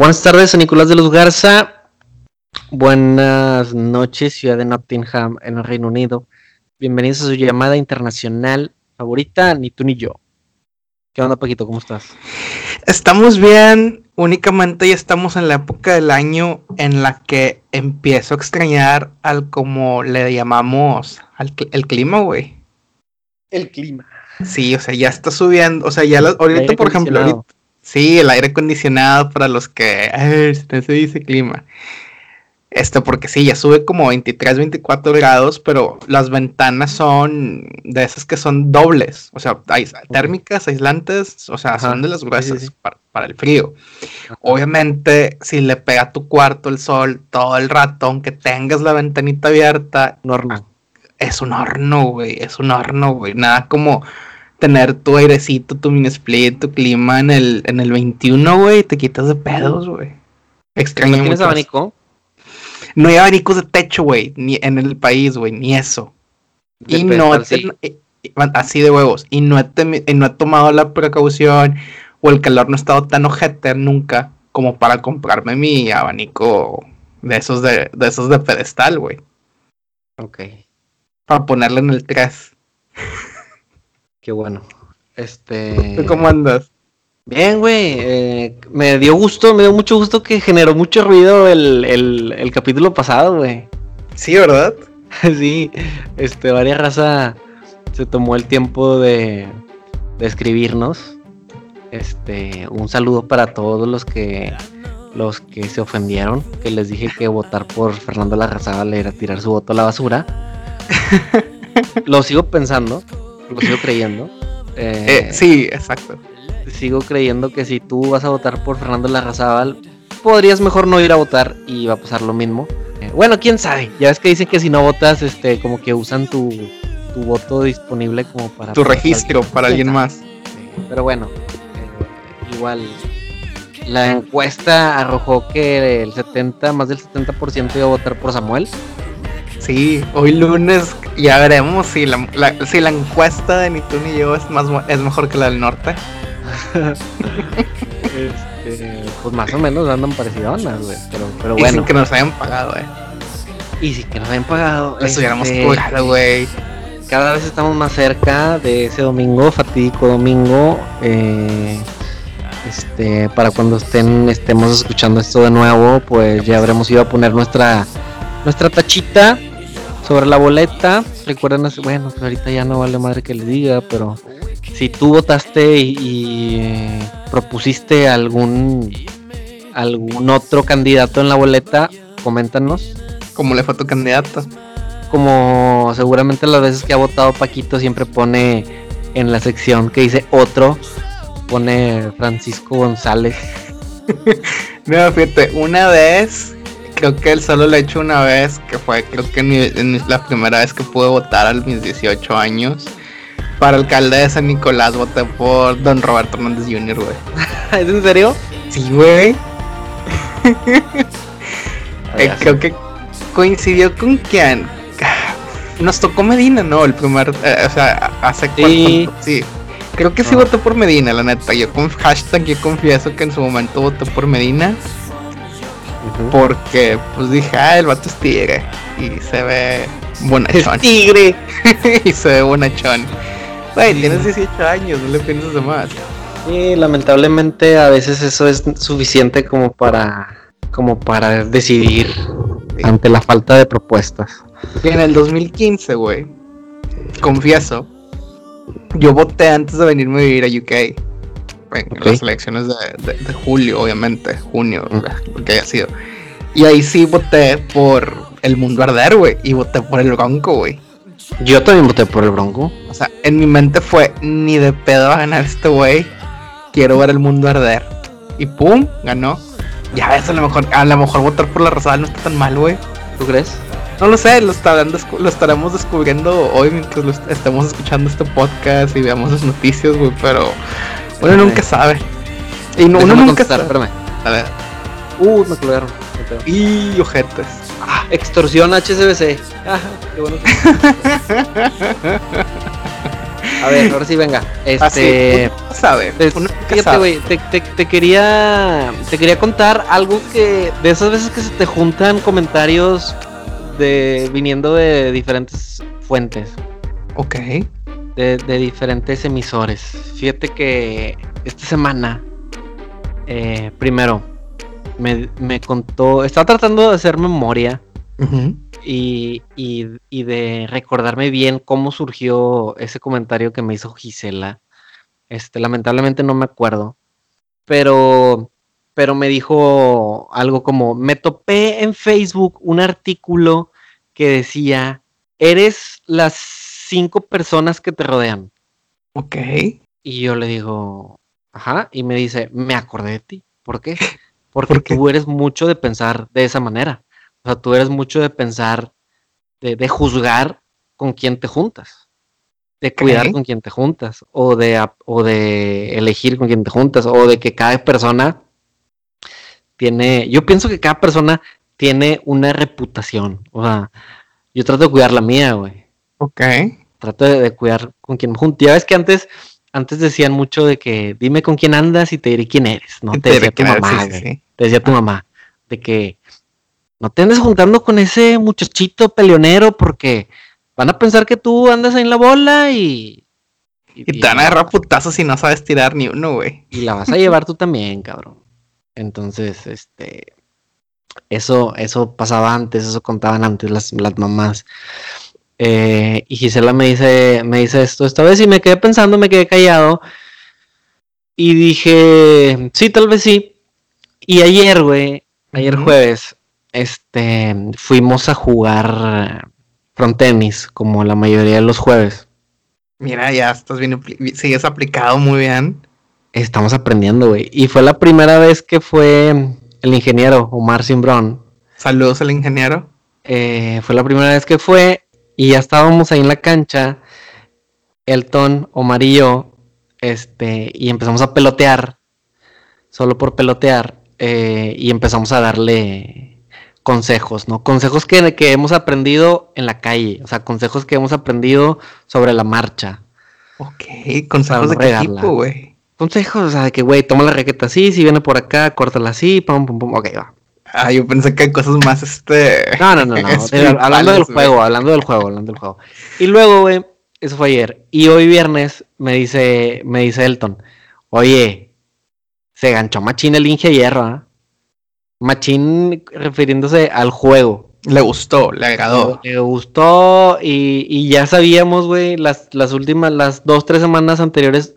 Buenas tardes, San Nicolás de los Garza. Buenas noches, ciudad de Nottingham, en el Reino Unido. Bienvenidos a su llamada internacional favorita, ni tú ni yo. ¿Qué onda, Paquito? ¿Cómo estás? Estamos bien, únicamente ya estamos en la época del año en la que empiezo a extrañar al como le llamamos al el clima, güey. El clima. Sí, o sea, ya está subiendo, o sea, ya ahorita, por ejemplo, ahorita, sí, el aire acondicionado para los que se dice clima. Esto porque sí, ya sube como 23, 24 grados, pero las ventanas son de esas que son dobles, o sea, hay térmicas, aislantes, o sea, son de las gruesas Para, el frío. Obviamente, si le pega a tu cuarto el sol todo el rato, aunque tengas la ventanita abierta. Es un horno, güey, es un horno, güey. Nada como tener tu airecito, tu mini split, tu clima en el, en el 21, güey, te quitas de pedos, güey. Extraño ¿No tienes abanico? No hay abanicos de techo, güey, ni en el país, güey, ni eso. y no así de huevos. Y no, he no he tomado la precaución o el calor no ha estado tan ojete nunca como para comprarme mi abanico de esos de, de esos de pedestal, güey. Ok. Para ponerle en el 3. Qué bueno. Este. cómo andas? Bien, güey. Eh, me dio gusto, me dio mucho gusto que generó mucho ruido el, el, capítulo pasado, güey. Sí, ¿verdad? sí. Este, varias raza se tomó el tiempo de, de escribirnos. Este, un saludo para todos los que los que se ofendieron, que les dije que votar por Fernando Larrazábal era tirar su voto a la basura. Lo sigo pensando, lo sigo creyendo. Eh, eh, sí, exacto sigo creyendo que si tú vas a votar por Fernando Larrazábal, podrías mejor no ir a votar y va a pasar lo mismo. Eh, bueno, quién sabe. Ya ves que dicen que si no votas, este, como que usan tu, tu voto disponible como para. Tu registro para alguien más. pero bueno, eh, igual. La encuesta arrojó que el 70, más del 70% iba a votar por Samuel. Sí, hoy lunes ya veremos si la, si la encuesta de ni tú ni yo es, más, es mejor que la del norte. este, pues más o menos andan parecidas, güey. Pero, pero bueno. Y sin que nos hayan pagado, eh. Y sin que nos hayan pagado. Eso este, güey. Cada vez estamos más cerca de ese domingo, fatídico domingo. Eh, este, para cuando estén, estemos escuchando esto de nuevo, pues ya habremos ido a poner nuestra, nuestra tachita sobre la boleta. Recuerden, bueno, pues ahorita ya no vale madre que le diga, pero si tú votaste y, eh, propusiste algún algún otro candidato en la boleta, coméntanos. ¿Cómo le fue a tu candidato? Como seguramente las veces que ha votado Paquito siempre pone en la sección que dice otro, pone Francisco González. no, fíjate, una vez, creo que él solo lo ha hecho una vez, que fue creo que la primera vez que pude votar a mis 18 años. Para alcalde de San Nicolás voté por Don Roberto Hernández Jr., güey. ¿Es en serio? Sí, güey. Eh, creo que coincidió con quién. Nos tocó Medina, ¿no? El primer. Eh, o sea, hace sí. Sí. Creo que sí ah. voté por Medina, la neta. Yo con hashtag yo confieso que en su momento voté por Medina. Porque pues dije, ah, el vato es tigre. Y se ve bonachón. Es tigre. y se ve bonachón. Güey, tienes 18 años, no le piensas de más. Sí, lamentablemente a veces eso es suficiente como para como para decidir ante la falta de propuestas. En el 2015, güey, confieso, yo voté antes de venirme a vivir a UK. En las elecciones de, julio, obviamente, junio, lo que haya sido. Y ahí sí voté por el mundo arder, güey, y voté por el Bronco, güey. Yo también voté por el Bronco. O sea, en mi mente fue ni de pedo va a ganar este güey. Quiero ver el mundo arder. Y pum, ganó. Ya ves, a lo mejor, a lo mejor votar por la Rosada no está tan mal, güey. ¿Tú crees? No lo sé, lo, lo estaremos descubriendo hoy mientras estemos escuchando este podcast y veamos las noticias, güey, pero uno nunca sabe. Y no, uno nunca sabe. Espérame. A ver. Uh, me colgaron. Y ojetes. Ah, extorsión HSBC. Ah, qué bueno. A ver, ahora sí venga. Este. sabe. fíjate, güey, te, quería. Te quería contar algo que. De esas veces que se te juntan comentarios de. viniendo de diferentes fuentes. Ok. De, de diferentes emisores. Fíjate que esta semana. Eh, primero. Me, me contó. Estaba tratando de hacer memoria y, de recordarme bien cómo surgió ese comentario que me hizo Gisela. Este, lamentablemente no me acuerdo. Pero, pero me dijo algo como, me topé en Facebook un artículo que decía, eres las cinco personas que te rodean. Ok. Y yo le digo, ajá, y me dice, me acordé de ti. ¿Por qué? Porque tú eres mucho de pensar de esa manera. O sea, tú eres mucho de pensar, de, juzgar con quién te juntas, de cuidar con quién te juntas, o de, o de elegir con quién te juntas, o de que cada persona tiene, yo pienso que cada persona tiene una reputación, o sea, yo trato de cuidar la mía, güey. Ok. Trato de, cuidar con quién me junto. Ya ves que antes, antes decían mucho de que dime con quién andas y te diré quién eres, ¿no? Te, decía tu mamá, Te decía tu mamá, de que no te andes juntando con ese muchachito peleonero porque van a pensar que tú andas ahí en la bola y. Y, te van a agarrar putazos si no sabes tirar ni uno, güey. Y la vas a llevar tú también, cabrón. Entonces, este. Eso, eso pasaba antes, eso contaban antes las, las mamás. Eh, y Gisela me dice, me dice esto esta vez y me quedé pensando, me quedé callado. Y dije, sí, tal vez sí. Y ayer, güey, ayer jueves, este, fuimos a jugar frontenis, como la mayoría de los jueves. Mira, ya estás bien, sigues aplicado muy bien. Estamos aprendiendo, güey. Y fue la primera vez que fue el ingeniero Omar Simbrón. Saludos al ingeniero. Eh, fue la primera vez que fue y ya estábamos ahí en la cancha, Elton, Omar y yo, este, y empezamos a pelotear, solo por pelotear, eh, y empezamos a darle consejos, ¿no? Consejos que, que hemos aprendido en la calle, o sea, consejos que hemos aprendido sobre la marcha. Ok, consejos de qué tipo, güey. Consejos, o sea, de que, güey, toma la raqueta así, si viene por acá, córtala así, pum, pum, pum, ok, va. Ah, yo pensé que hay cosas más, este... No, no, no, no, hablando del juego, hablando del juego, hablando del juego. Y luego, güey, eso fue ayer, y hoy viernes me dice, me dice Elton, oye, se ganchó machín el Inge Hierro, ¿ah? Machín refiriéndose al juego. Le gustó, le agradó. Le, gustó y, ya sabíamos, güey, las, las últimas, las dos, tres semanas anteriores,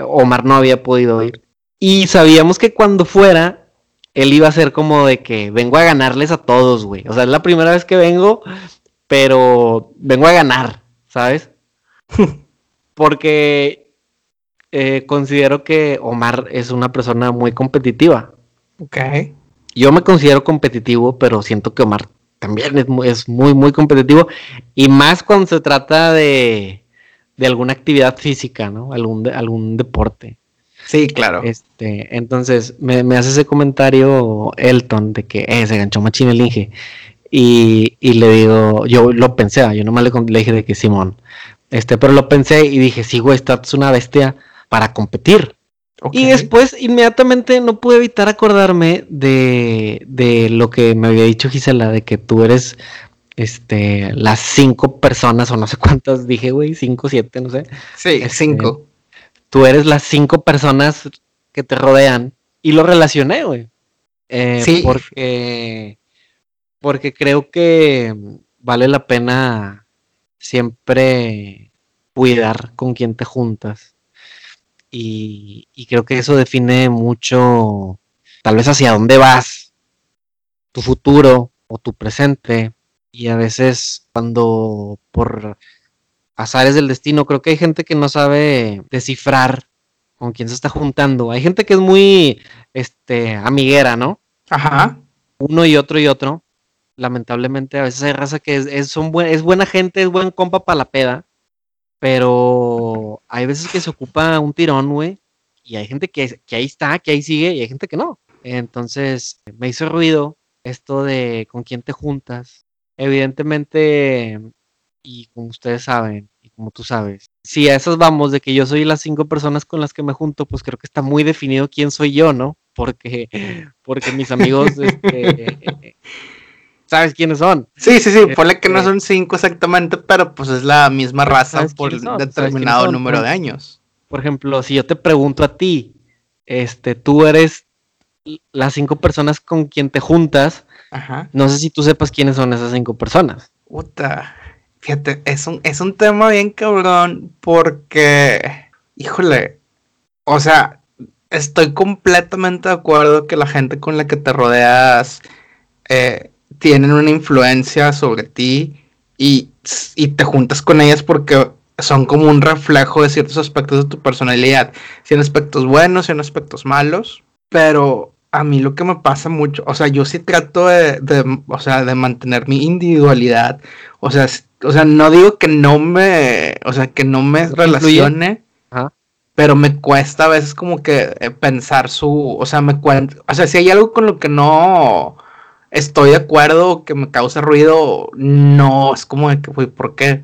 Omar no había podido ir. Y sabíamos que cuando fuera, él iba a ser como de que vengo a ganarles a todos, güey. O sea, es la primera vez que vengo, pero vengo a ganar, ¿sabes? Porque eh, considero que Omar es una persona muy competitiva. Ok yo me considero competitivo, pero siento que Omar también es muy, es muy, muy competitivo. Y más cuando se trata de, de alguna actividad física, ¿no? Algún, algún deporte. Sí, claro. Este, entonces, me, hace ese comentario Elton de que eh, se ganchó machín el Inge. Y, y, le digo, yo lo pensé, yo nomás le, le dije de que Simón. Este, pero lo pensé y dije, sí, güey, estás una bestia para competir. Y después, inmediatamente, no pude evitar acordarme de, de, lo que me había dicho Gisela, de que tú eres este, las cinco personas, o no sé cuántas dije, güey, cinco, siete, no sé. Sí, este, cinco. Tú eres las cinco personas que te rodean. Y lo relacioné, güey. Eh, sí. Porque, porque creo que vale la pena siempre cuidar con quien te juntas y, creo que eso define mucho, tal vez hacia dónde vas, tu futuro o tu presente. Y a veces cuando por azares del destino, creo que hay gente que no sabe descifrar con quién se está juntando. Hay gente que es muy este, amiguera, ¿no? Ajá. Uno y otro y otro. Lamentablemente, a veces hay raza que es, son es buena gente, es buen compa para la peda. Pero hay veces que se ocupa un tirón, güey. Y hay gente que, que ahí está, que ahí sigue, y hay gente que no. Entonces, me hizo ruido esto de con quién te juntas. Evidentemente, y como ustedes saben, y como tú sabes, si a esas vamos de que yo soy las cinco personas con las que me junto, pues creo que está muy definido quién soy yo, ¿no? Porque, porque mis amigos, este, ¿sabes quiénes son? Sí, sí, sí, ponle que no este son cinco exactamente, pero pues es la misma raza por determinado número de años. Por ejemplo, si yo te pregunto a ti, este, tú eres las cinco personas con quien te juntas, no sé si tú sepas quiénes son esas cinco personas. Puta. Es un, es un tema bien cabrón porque, híjole, o sea, estoy completamente de acuerdo que la gente con la que te rodeas eh, tienen una influencia sobre ti y, y, te juntas con ellas porque son como un reflejo de ciertos aspectos de tu personalidad. Si en aspectos buenos, si en aspectos malos, pero a mí lo que me pasa mucho, o sea, yo sí trato de, o sea, de mantener mi individualidad, o sea, o sea, no digo que no me, o sea, que no me relacione, pero me cuesta a veces como que eh, pensar su, o sea, me cuenta, o sea, si hay algo con lo que no estoy de acuerdo, que me causa ruido, no, es como de que, güey, ¿por qué?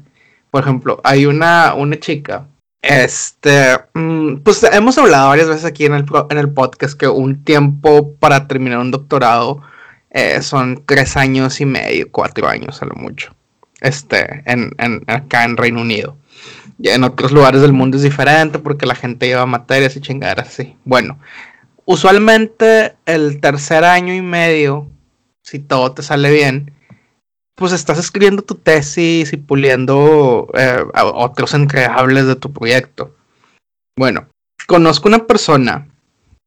Por ejemplo, hay una, una chica este, mm, pues hemos hablado varias veces aquí en el, en el podcast que un tiempo para terminar un doctorado eh, son tres años y medio, cuatro años a lo mucho. Este, en, en, acá en Reino Unido. Y en otros lugares del mundo es diferente porque la gente lleva materias y chingaderas así. Bueno, usualmente el tercer año y medio, si todo te sale bien, pues estás escribiendo tu tesis y puliendo eh, otros entregables de tu proyecto. Bueno, conozco una persona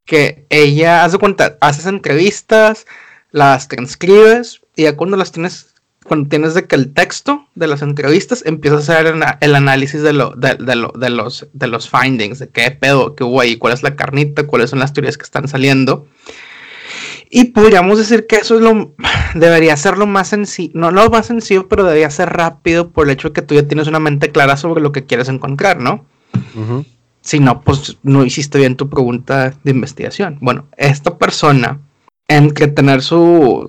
que ella, hace cuenta, haces entrevistas, las transcribes y ya cuando las tienes, cuando tienes de que el texto de las entrevistas, empiezas a hacer el análisis de, lo, de, de, los, de los findings, de qué pedo, qué hubo ahí, cuál es la carnita, cuáles son las teorías que están saliendo. Y podríamos decir que eso es lo debería ser lo más sencillo, no lo más sencillo, pero debería ser rápido por el hecho de que tú ya tienes una mente clara sobre lo que quieres encontrar, ¿no? Si no, pues no hiciste bien tu pregunta de investigación. Bueno, esta persona, en que tener su,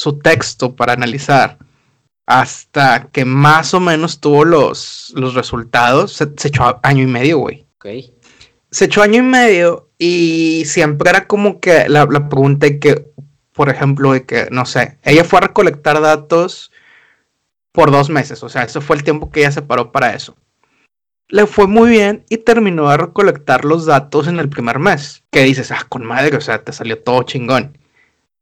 su texto para analizar, hasta que más o menos tuvo los, los resultados, se, echó año y medio, güey. Se echó año y medio y siempre era como que la, pregunta de que, por ejemplo, de que, no sé, ella fue a recolectar datos por dos meses, o sea, ese fue el tiempo que ella se paró para eso. Le fue muy bien y terminó de recolectar los datos en el primer mes. Que dices, ah, con madre, o sea, te salió todo chingón.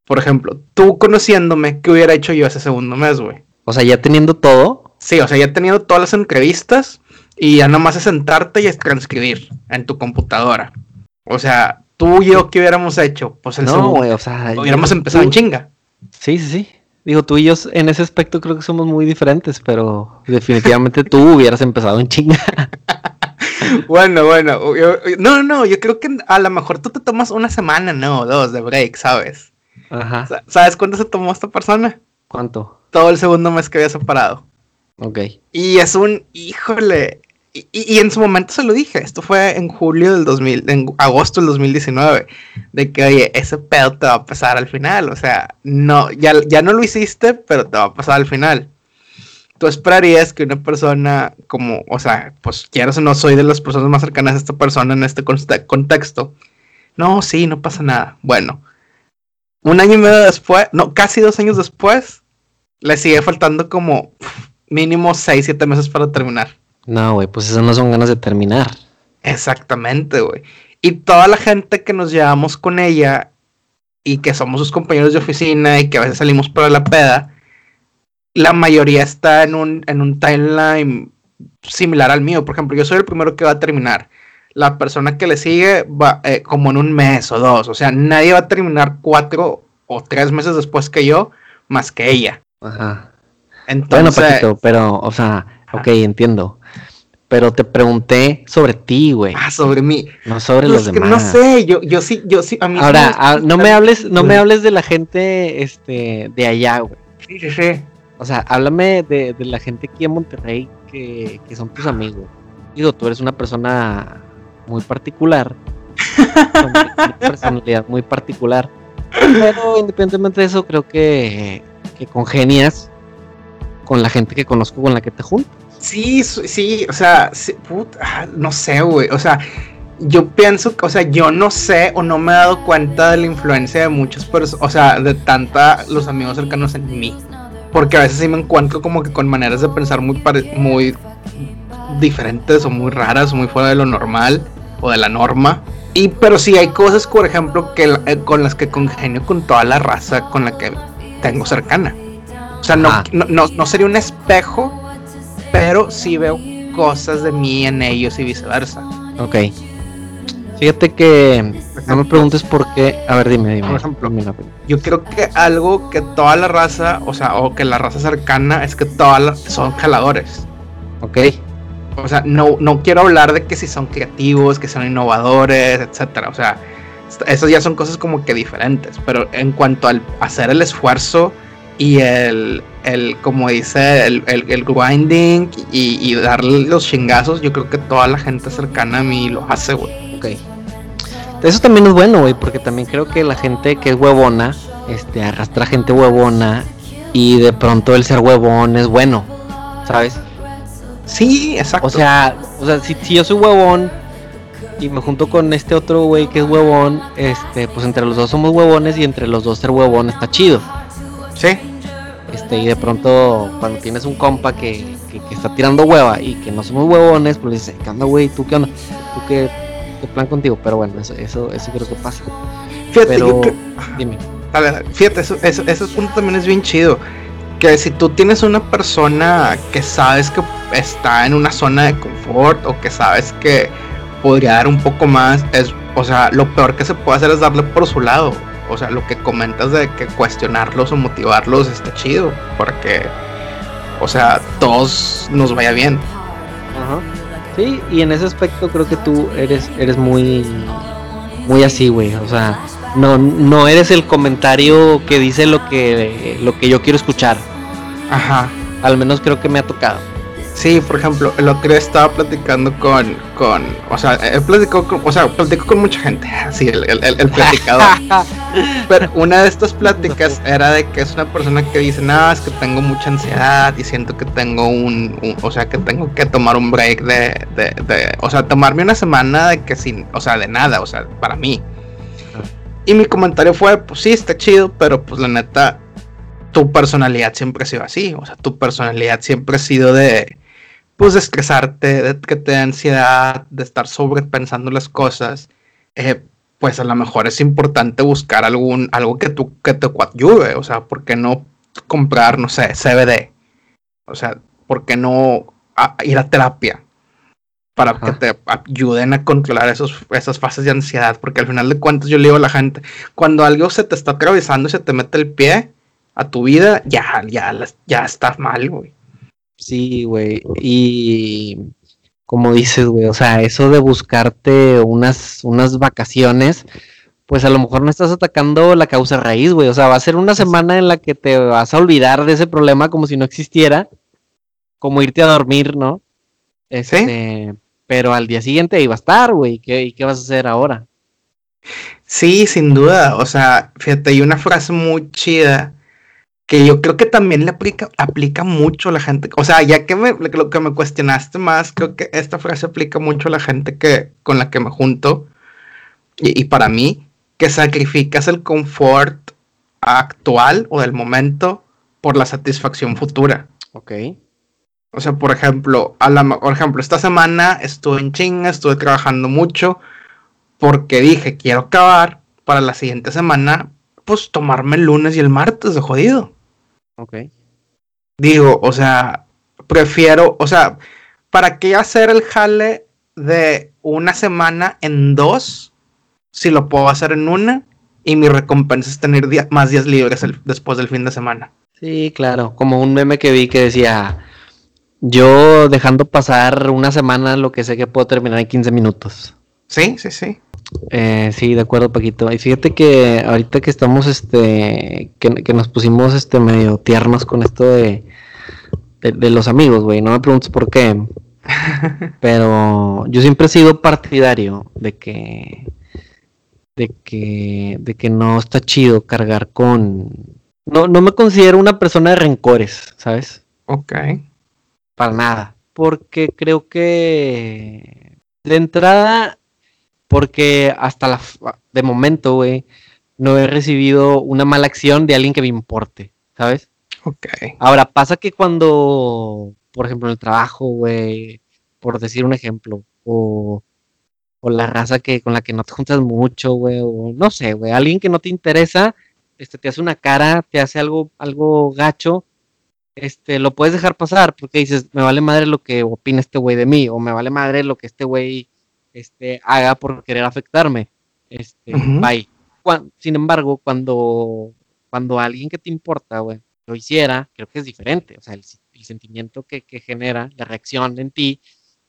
Por ejemplo, tú conociéndome, ¿qué hubiera hecho yo ese segundo mes, güey? O sea, ya teniendo todo. Sí, o sea, ya teniendo todas las entrevistas y ya nomás es sentarte y es transcribir en tu computadora. O sea, tú y yo, ¿qué hubiéramos hecho? Pues el no, güey, o sea, hubiéramos empezado en chinga. Sí, sí, sí. Digo, tú y yo en ese aspecto creo que somos muy diferentes, pero definitivamente tú hubieras empezado en chinga. bueno, bueno. no, no, yo creo que a lo mejor tú te tomas una semana, no, dos de break, ¿sabes? Ajá. ¿Sabes cuánto se tomó esta persona? ¿Cuánto? Todo el segundo mes que había separado. Ok. Y es un, híjole, y, en su momento se lo dije, esto fue en julio del 2000, en agosto del 2019, de que, oye, ese pedo te va a pasar al final, o sea, no, ya, ya no lo hiciste, pero te va a pasar al final. Tú esperarías que una persona como, o sea, pues quiero o no soy de las personas más cercanas a esta persona en este contexto. No, sí, no pasa nada. Bueno, un año y medio después, no, casi dos años después, le sigue faltando como mínimo seis, siete meses para terminar. No, güey, pues eso no son ganas de terminar. Exactamente, güey. Y toda la gente que nos llevamos con ella y que somos sus compañeros de oficina y que a veces salimos para la peda, la mayoría está en un, en un timeline similar al mío. Por ejemplo, yo soy el primero que va a terminar. La persona que le sigue va eh, como en un mes o dos. O sea, nadie va a terminar cuatro o tres meses después que yo, más que ella. Ajá. Entonces, bueno, Paquito, pero, o sea, ok, entiendo. Pero te pregunté sobre ti, güey. Ah, sobre mí. No sobre los demás. No sé, yo, yo sí, yo sí, a mí Ahora, ah, no me hables, no me hables de la gente, este, de allá, güey. Sí, sí, sí. O sea, háblame de, de la gente aquí en Monterrey que, que son tus amigos. Digo, tú eres una persona muy particular. una personalidad muy particular. Pero independientemente de eso, creo que, que congenias con la gente que conozco con la que te juntas. Sí, sí, o sea, ah, no sé, güey, o sea, yo pienso, o sea, yo no sé o no me he dado cuenta de la influencia de muchas personas, o sea, de tanta los amigos cercanos en mí. Porque a veces sí me encuentro como que con maneras de pensar muy, muy diferentes o muy raras o muy fuera de lo normal o de la norma. Y pero sí hay cosas, por ejemplo, que eh, con las que congenio con toda la raza con la que tengo cercana. O sea, no, no, no, sería un espejo, pero sí veo cosas de mí en ellos y viceversa. Ok. Fíjate que no me preguntes por qué. A ver, dime, dime. Por ejemplo, yo creo que algo que toda la raza, o sea, o que la raza cercana es que todas son jaladores. Ok. O sea, no, no quiero hablar de que si son creativos, que son innovadores, etcétera. O sea, esas ya son cosas como que diferentes. Pero en cuanto al hacer el esfuerzo y el, el como dice, el, el, grinding y, y, darle los chingazos, yo creo que toda la gente cercana a mí lo hace, güey. Ok. Eso también es bueno, güey, porque también creo que la gente que es huevona, este, arrastra gente huevona y de pronto el ser huevón es bueno, ¿sabes? Sí, exacto. O sea, o sea si, si yo soy huevón y me junto con este otro güey que es huevón, este, pues entre los dos somos huevones y entre los dos ser huevón está chido. Sí. Este, y de pronto cuando tienes un compa que, que, está tirando hueva y que no somos huevones, pues le dices, ¿qué onda, güey? ¿Tú qué onda? ¿Tú qué de plan contigo, pero bueno, eso, eso, eso creo que pasa. Fíjate, pero, dime. Ver, fíjate, eso, eso, ese punto también es bien chido. Que si tú tienes una persona que sabes que está en una zona de confort o que sabes que podría dar un poco más, es, o sea, lo peor que se puede hacer es darle por su lado. O sea, lo que comentas de que cuestionarlos o motivarlos está chido, porque, o sea, todos nos vaya bien. Ajá. Sí, y en ese aspecto creo que tú eres, eres muy, muy así, güey. O sea, no, no eres el comentario que dice lo que, lo que yo quiero escuchar. Ajá. Al menos creo que me ha tocado. Sí, por ejemplo, el otro día estaba platicando con, con, o sea, he platicado con, o sea, platico con mucha gente, así, el, el, el platicador. Pero una de estas pláticas era de que es una persona que dice, nada, es que tengo mucha ansiedad y siento que tengo un, o sea, que tengo que tomar un break de, de, de, o sea, tomarme una semana de que sin, o sea, de nada, o sea, para mí. Y mi comentario fue, pues sí, está chido, pero pues la neta, tu personalidad siempre ha sido así, o sea, tu personalidad siempre ha sido de pues de estresarte, de que te da ansiedad, de estar sobrepensando las cosas, eh, pues a lo mejor es importante buscar algún, algo que, tú, que te ayude, o sea, ¿por qué no comprar, no sé, CBD? O sea, ¿por qué no ir a terapia? Para que te ayuden a controlar esos, esas fases de ansiedad, porque al final de cuentas yo le digo a la gente, cuando algo se te está atravesando y se te mete el pie a tu vida, ya, ya, ya estás mal, güey. Sí, güey. Y como dices, güey, o sea, eso de buscarte unas, unas vacaciones, pues a lo mejor no estás atacando la causa raíz, güey. O sea, va a ser una semana en la que te vas a olvidar de ese problema como si no existiera, como irte a dormir, ¿no? Este, Pero al día siguiente ahí va a estar, güey. ¿Qué, ¿Y qué vas a hacer ahora? Sí, sin duda. O sea, fíjate, hay una frase muy chida que yo creo que también le aplica, aplica mucho a la gente. O sea, ya que me, lo que me cuestionaste más, creo que esta frase aplica mucho a la gente que, con la que me junto. Y, para mí, que sacrificas el confort actual o del momento por la satisfacción futura. Ok. O sea, por ejemplo, a la, por ejemplo, esta semana estuve en chinga, estuve trabajando mucho porque dije, quiero acabar para la siguiente semana, pues tomarme el lunes y el martes de jodido. Ok. Digo, o sea, prefiero, o sea, ¿para qué hacer el jale de una semana en dos si lo puedo hacer en una y mi recompensa es tener más días libres después del fin de semana? Sí, claro, como un meme que vi que decía, yo dejando pasar una semana lo que sé que puedo terminar en 15 minutos. Sí, sí, sí. Eh, sí, de acuerdo, Paquito. Y fíjate que ahorita que estamos, este, que, nos pusimos, este, medio tiernos con esto de, de, los amigos, güey. No me preguntes por qué. Pero yo siempre he sido partidario de que, de que, de que no está chido cargar con. No, no me considero una persona de rencores, ¿sabes? Ok. Para nada porque creo que de entrada, porque hasta la de momento, güey, no he recibido una mala acción de alguien que me importe, ¿sabes? Ok. Ahora, pasa que cuando, por ejemplo, en el trabajo, güey, por decir un ejemplo, o, o la raza que con la que no te juntas mucho, güey, o no sé, güey, alguien que no te interesa, este, te hace una cara, te hace algo, algo gacho, este, lo puedes dejar pasar porque dices, me vale madre lo que opina este güey de mí, o me vale madre lo que este güey este, haga por querer afectarme. Este, bye. sin embargo, cuando, cuando alguien que te importa, güey, lo hiciera, creo que es diferente. O sea, el, sentimiento que, genera, la reacción en ti,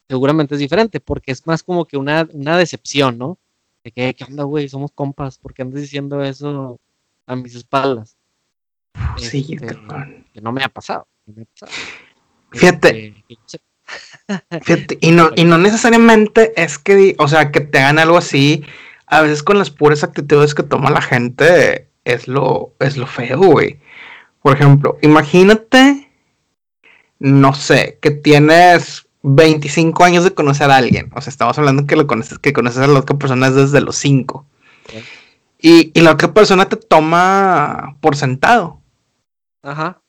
seguramente es diferente, porque es más como que una, una decepción, ¿no? De que, ¿qué onda, güey? Somos compas, ¿por qué andas diciendo eso a mis espaldas? Sí, este, que no me ha pasado. Fíjate. Este, fíjate, y no, y no necesariamente es que, o sea, que te hagan algo así. A veces con las puras actitudes que toma la gente es lo, es lo feo, güey. Por ejemplo, imagínate, no sé, que tienes 25 años de conocer a alguien. O sea, estamos hablando que lo conoces, que conoces a la otra persona desde los 5. Y, y la otra persona te toma por sentado. Ajá.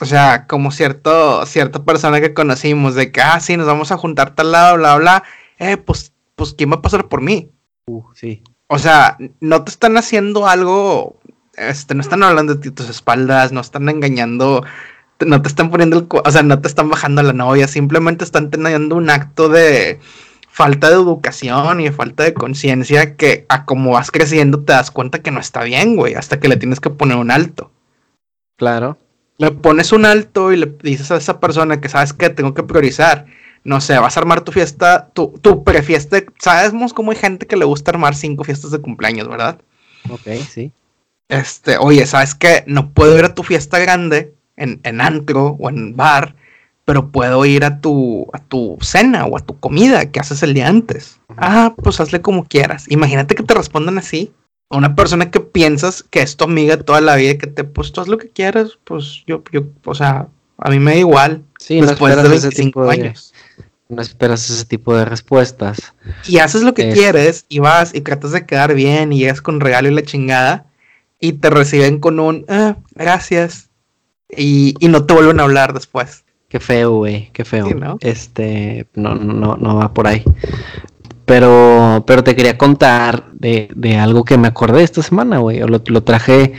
O sea, como cierto, cierta persona que conocimos, de que, ah, sí, nos vamos a juntar tal lado, bla, bla, eh, pues, pues, ¿quién va a pasar por mí? Uh, sí. O sea, no te están haciendo algo, este, no están hablando de tus espaldas, no están engañando, no te están poniendo el, o sea, no te están bajando la novia, simplemente están teniendo un acto de falta de educación y de falta de conciencia que a como vas creciendo te das cuenta que no está bien, güey, hasta que le tienes que poner un alto. Claro. Le pones un alto y le dices a esa persona que sabes que tengo que priorizar. No sé, vas a armar tu fiesta, tu, tu prefiesta. Sabemos cómo hay gente que le gusta armar cinco fiestas de cumpleaños, ¿verdad? Ok, sí. Este, oye, ¿sabes qué? No puedo ir a tu fiesta grande en, en antro o en bar, pero puedo ir a tu, a tu cena o a tu comida que haces el día antes. Ah, pues hazle como quieras. Imagínate que te respondan así una persona que piensas que es tu amiga toda la vida, que te, pues tú haz lo que quieras, pues yo, yo, o sea, a mí me da igual. Sí, después no de 25 años. no esperas ese tipo de respuestas. Y haces lo que quieres y vas y tratas de quedar bien y llegas con regalo y la chingada y te reciben con un, ah, gracias. Y, y no te vuelven a hablar después. Qué feo, güey, qué feo. Este, no, no, no va por ahí. Pero, pero te quería contar de, de algo que me acordé esta semana, güey. Lo, lo, traje,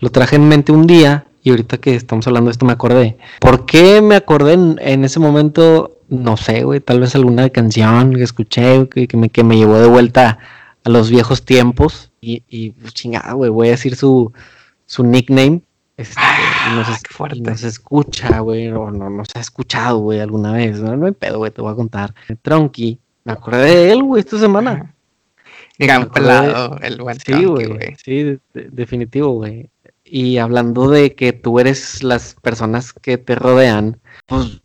lo traje en mente un día y ahorita que estamos hablando de esto me acordé. ¿Por qué me acordé en, ese momento? No sé, güey. Tal vez alguna canción que escuché que, que, me, que me llevó de vuelta a los viejos tiempos. Y, y pues, chingada, güey. Voy a decir su, su nickname. Este, ah, no, se, no se escucha, güey. O no, no, se ha escuchado, güey, alguna vez. No, no hay pedo, güey. Te voy a contar. Tronky me acordé de él, güey, esta semana. Gran pelado, el buen Sí, güey. Sí, definitivo, güey. Y hablando de que tú eres las personas que te rodean, pues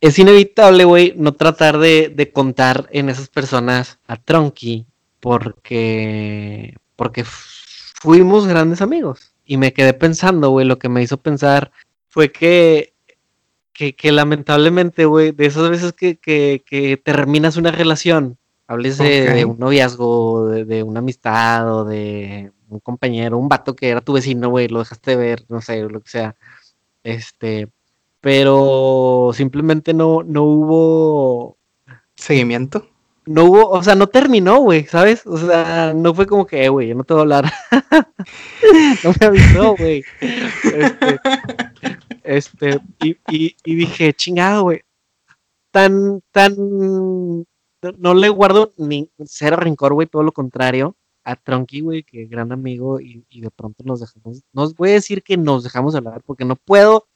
es inevitable, güey, no tratar de, de, contar en esas personas a Tronky porque, porque fuimos grandes amigos. Y me quedé pensando, güey, lo que me hizo pensar fue que que, lamentablemente, güey, de esas veces que, terminas una relación, hables de, un noviazgo, de, una amistad o de un compañero, un vato que era tu vecino, güey, lo dejaste de ver, no sé, lo que sea. Este, pero simplemente no, no hubo seguimiento. No hubo, o sea, no terminó, güey, ¿sabes? O sea, no fue como que, eh, güey, yo no te voy a hablar. no me avisó, güey. Este, este, y, dije, chingado, güey. Tan, tan. No le guardo ni cero rencor, güey, todo lo contrario. A Tronky, güey, que gran amigo, y, de pronto nos dejamos. No voy a decir que nos dejamos hablar, porque no puedo,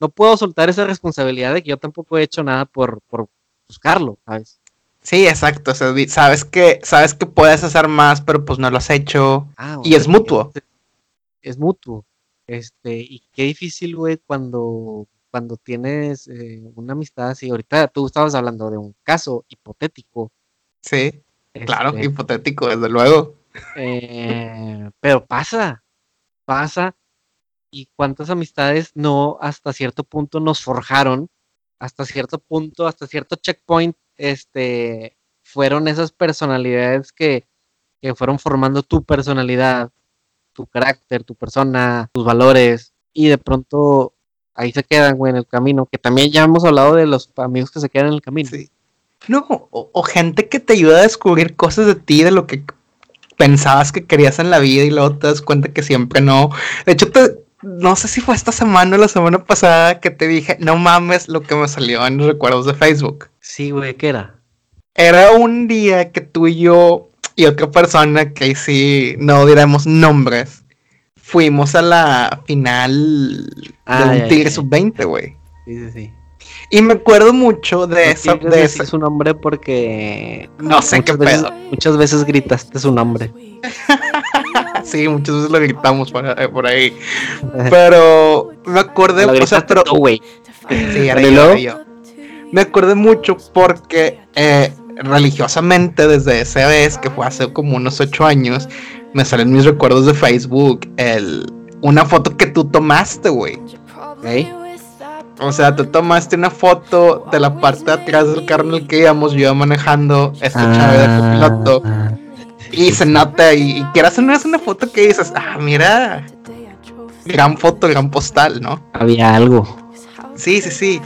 no puedo soltar esa responsabilidad de que yo tampoco he hecho nada por, por buscarlo, ¿sabes? Sí, exacto. sabes que, sabes que puedes hacer más, pero pues no lo has hecho. Ah, y es mutuo. es mutuo. Este, y qué difícil, güey, cuando, cuando tienes eh, una amistad así. Ahorita tú estabas hablando de un caso hipotético. Sí, claro, este hipotético, desde luego. Eh, pero pasa, pasa. Y cuántas amistades no hasta cierto punto nos forjaron hasta cierto punto, hasta cierto checkpoint, este, fueron esas personalidades que, que fueron formando tu personalidad, tu carácter, tu persona, tus valores, y de pronto ahí se quedan, güey, en el camino, que también ya hemos hablado de los amigos que se quedan en el camino. Sí. No, o, gente que te ayuda a descubrir cosas de ti, de lo que pensabas que querías en la vida y luego te das cuenta que siempre no. De hecho, no sé si fue esta semana o la semana pasada que te dije, no mames lo que me salió en los recuerdos de Facebook. Sí, güey, ¿qué era? Era un día que tú y yo y otra persona que sí no diremos nombres, fuimos a la final de un Tigre Sub-20, güey. Sí, sí, sí. Y me acuerdo mucho de eso. De ese... su nombre porque. No sé qué pedo. Muchas veces gritaste su nombre. sí, muchas veces lo gritamos por, eh, ahí. Pero me acordé. o sea, pero, güey. Sí, era yo, Me acordé mucho porque eh, religiosamente desde esa vez, que fue hace como unos ocho años, me salen mis recuerdos de Facebook el, una foto que tú tomaste, güey. O sea, te tomaste una foto de la parte de atrás del carro en el que íbamos, yo iba manejando esta chave de copiloto. Y se nota, y, y quieras no es una foto que dices, ah, mira, gran foto, gran postal, ¿no? Había algo. Sí, sí, sí.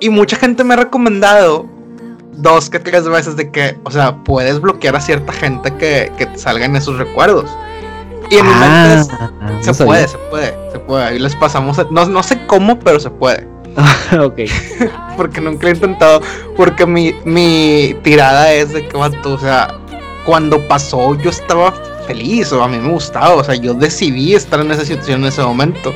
Y mucha gente me ha recomendado dos que tres veces de que, o sea, puedes bloquear a cierta gente que, que te salgan esos recuerdos. Y en mi mente ah, se puede, se puede, se puede. Ahí les pasamos, no, no sé cómo, pero se puede. ok. porque nunca lo he intentado. Porque mi, mi tirada es de que, o sea, cuando pasó yo estaba feliz o a mí me gustaba. O sea, yo decidí estar en esa situación en ese momento.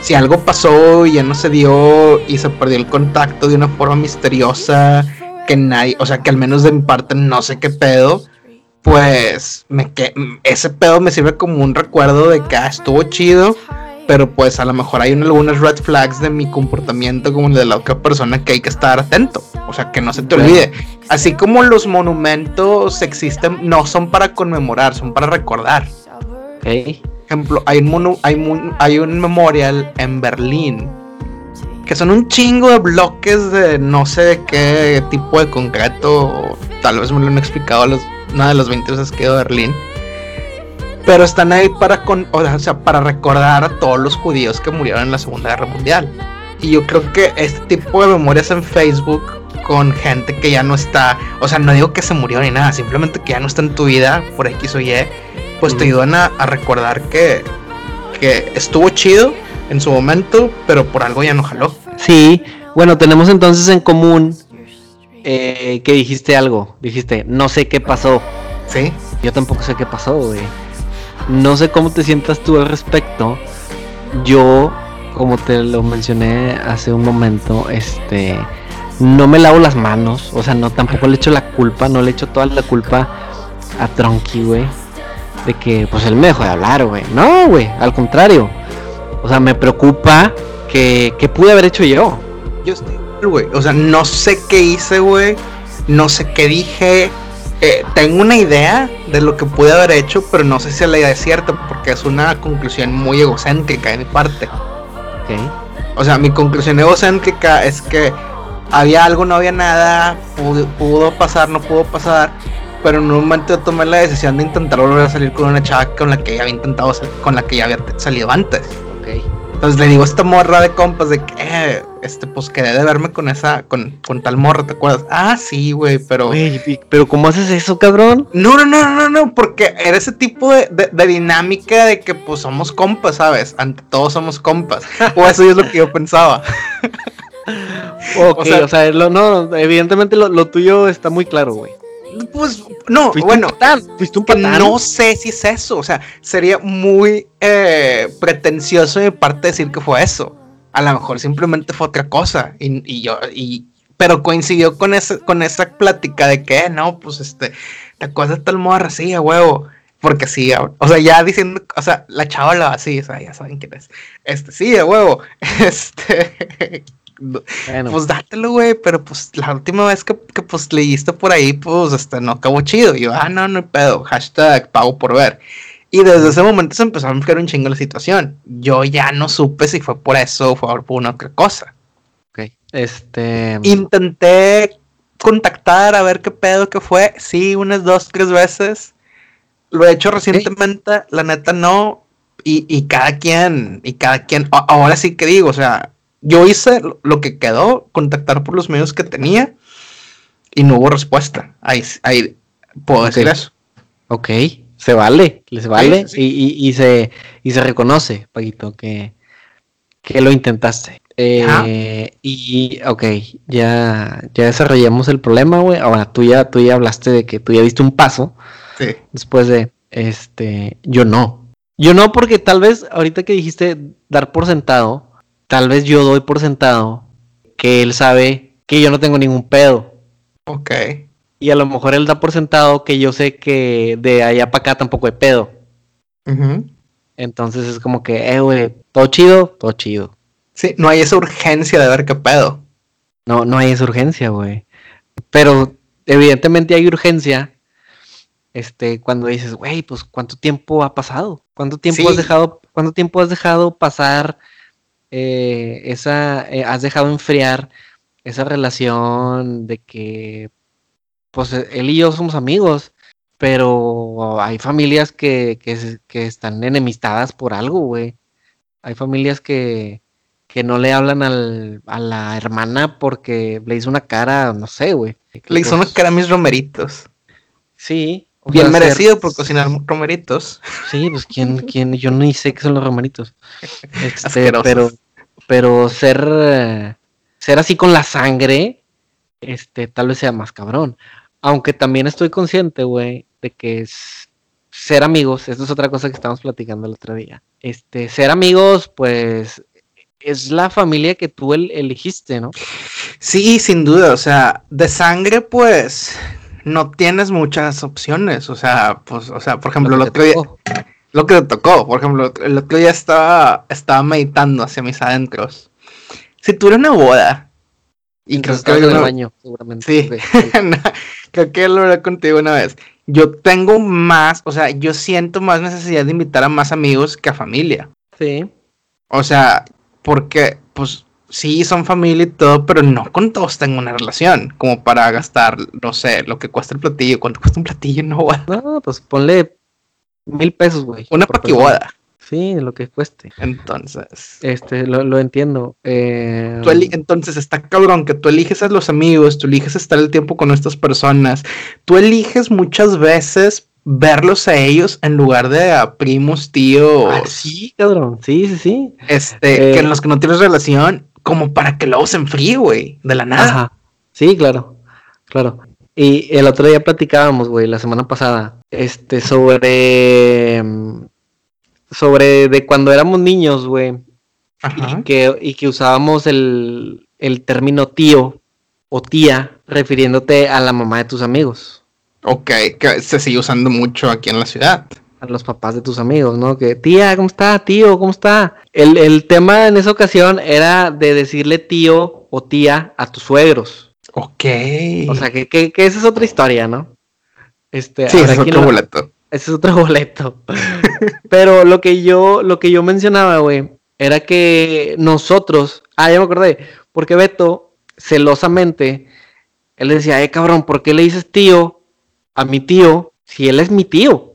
Si algo pasó y ya no se dio y se perdió el contacto de una forma misteriosa, que nadie, o sea, que al menos de mi parte no sé qué pedo, pues me que ese pedo me sirve como un recuerdo de que ah, estuvo chido pero pues a lo mejor hay algunas red flags de mi comportamiento como el de la otra persona que hay que estar atento, o sea, que no se te olvide. Así como los monumentos existen, no son para conmemorar, son para recordar. Okay. ejemplo, hay un, hay, hay un memorial en Berlín que son un chingo de bloques de no sé de qué tipo de concreto, tal vez me lo han explicado los, una de las 20 veces que he ido a Berlín pero están ahí para, con, o sea, para recordar a todos los judíos que murieron en la Segunda Guerra Mundial. Y yo creo que este tipo de memorias en Facebook con gente que ya no está, o sea, no digo que se murió ni nada, simplemente que ya no está en tu vida por X o Y, pues te ayudan a, recordar que, que estuvo chido en su momento, pero por algo ya no jaló. Sí, bueno, tenemos entonces en común eh, que dijiste algo, dijiste, no sé qué pasó. Sí. Yo tampoco sé qué pasó, güey. No sé cómo te sientas tú al respecto. Yo, como te lo mencioné hace un momento, este, no me lavo las manos, o sea, no tampoco le echo la culpa, no le echo toda la culpa a Tronky, güey, de que pues él me dejó de hablar, güey. No, güey, al contrario. O sea, me preocupa que, que pude haber hecho yo. Yo estoy, güey, o sea, no sé qué hice, güey, no sé qué dije, eh, tengo una idea de lo que pude haber hecho, pero no sé si la idea es cierta, porque es una conclusión muy egocéntrica de mi parte. O sea, mi conclusión egocéntrica es que había algo, no había nada, pudo, pasar, no pudo pasar, pero en un momento tomé la decisión de intentar volver a salir con una chava con la que ya había intentado, con la que ya había salido antes. Entonces le digo a esta morra de compas de que, eh, este, pues quedé de verme con esa, con, con tal morra, ¿te acuerdas? Ah, sí, güey, pero. pero ¿cómo haces eso, cabrón? No, no, no, no, no, porque era ese tipo de, dinámica de que, pues, somos compas, ¿sabes? Ante todos somos compas. o eso es lo que yo pensaba. ok, o sea, no, evidentemente lo, lo tuyo está muy claro, güey. Pues no, bueno, no sé si es eso. O sea, sería muy eh, pretencioso de mi parte decir que fue eso. A lo mejor simplemente fue otra cosa. Y, yo, y, pero coincidió con esa, con esa plática de que, no, pues este, la cosa tal morra, sí, a huevo. Porque sí, o sea, ya diciendo, o sea, la chavala así, o sea, ya saben quién es. Este, sí, a huevo. Este, pues dátelo, güey, pero pues la última vez que, que, pues leíste por ahí, pues este, no acabó chido. Y yo, ah, no, no hay pedo, hashtag pago por ver. Y desde ese momento se empezó a enfocar un chingo la situación. Yo ya no supe si fue por eso o fue por una otra cosa. Ok. Este. Intenté contactar a ver qué pedo que fue. Sí, unas dos, tres veces. Lo he hecho recientemente, la neta no. Y, y, cada quien, y cada quien, ahora sí que digo, o sea, yo hice lo que quedó, contactar por los medios que tenía y no hubo respuesta. Ahí, ahí puedo decir eso. Ok, se vale, les vale Y, y, se, y se reconoce, Paquito, que, que lo intentaste. Eh, y, ok, ya, ya desarrollamos el problema, güey. Ahora, tú ya, tú ya hablaste de que tú ya diste un paso. Sí. Después de, este, yo no. Yo no porque tal vez, ahorita que dijiste dar por sentado, tal vez yo doy por sentado que él sabe que yo no tengo ningún pedo. Ok. Y a lo mejor él da por sentado que yo sé que de allá para acá tampoco hay pedo. Entonces es como que, eh, güey, todo chido, todo chido. Sí, no hay esa urgencia de ver qué pedo. No, no hay esa urgencia, güey. Pero evidentemente hay urgencia. Este, cuando dices, güey, pues cuánto tiempo ha pasado, cuánto tiempo has dejado, cuánto tiempo has dejado pasar eh, esa, eh, has dejado enfriar esa relación de que, pues él y yo somos amigos, pero hay familias que, que, que están enemistadas por algo, güey. Hay familias que, que no le hablan al, a la hermana porque le hizo una cara, no sé, güey. Le hizo una cara a mis romeritos. Sí. Bien merecido por cocinar romeritos. Sí, pues quién, quién, yo ni sé qué son los romeritos. Este, pero, pero ser, ser así con la sangre, este, tal vez sea más cabrón. Aunque también estoy consciente, güey, de que es ser amigos, esto es otra cosa que estábamos platicando el otro día. Este, ser amigos, pues es la familia que tú elegiste, ¿no? Sí, sin duda, o sea, de sangre, pues, no tienes muchas opciones, o sea, pues, o sea, por ejemplo, lo, que otro día, lo que te tocó, por ejemplo, el otro día estaba, estaba meditando hacia mis adentros. Si tuviera una boda, y creo que en el baño, seguramente. Sí, creo que lo hablé contigo una vez. Yo tengo más, o sea, yo siento más necesidad de invitar a más amigos que a familia. Sí. O sea, porque, pues, sí, son familia y todo, pero no con todos tengo una relación, como para gastar, no sé, lo que cuesta el platillo. ¿Cuánto cuesta un platillo? No, No, pues ponle mil pesos, güey. Una paquiboda. Sí, lo que cueste. Entonces. Este, lo, lo entiendo. Eh... entonces está cabrón que tú eliges a los amigos, tú eliges estar el tiempo con estas personas. Tú eliges muchas veces verlos a ellos en lugar de a primos, tíos. Ah, sí, cabrón. Sí, sí, sí. Este, que en eh, los que no tienes relación, como para que luego se enfríe, güey, de la nada. Ajá. Sí, claro. Claro. Y el otro día platicábamos, güey, la semana pasada, este, sobre. Mm, sobre de cuando éramos niños, güey. Y que, y que usábamos el, el término tío o tía refiriéndote a la mamá de tus amigos. Ok, que se sigue usando mucho aquí en la ciudad. A los papás de tus amigos, ¿no? Que, tía, ¿cómo está? Tío, ¿cómo está? El, tema en esa ocasión era de decirle tío o tía a tus suegros. Ok. O sea, que, que, esa es otra historia, ¿no? Este, sí, ese es otro boleto. Ese es otro boleto. Pero lo que yo, lo que yo mencionaba, güey, era que nosotros, ah, ya me acordé, porque Beto, celosamente, él decía, eh, cabrón, ¿por qué le dices tío a mi tío si él es mi tío.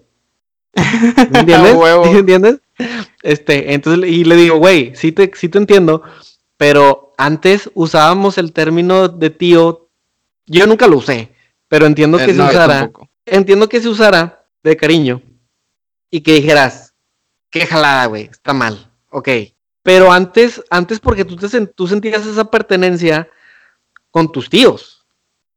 ¿Me entiendes? entiendes? Este, entonces, y le digo, güey, sí te, sí te entiendo, pero antes usábamos el término de tío, yo nunca lo usé, pero entiendo que eh, se usara, entiendo que se usara de cariño y que dijeras, qué jalada, güey, está mal, ok. Pero antes, antes porque tú, te, tú sentías esa pertenencia con tus tíos.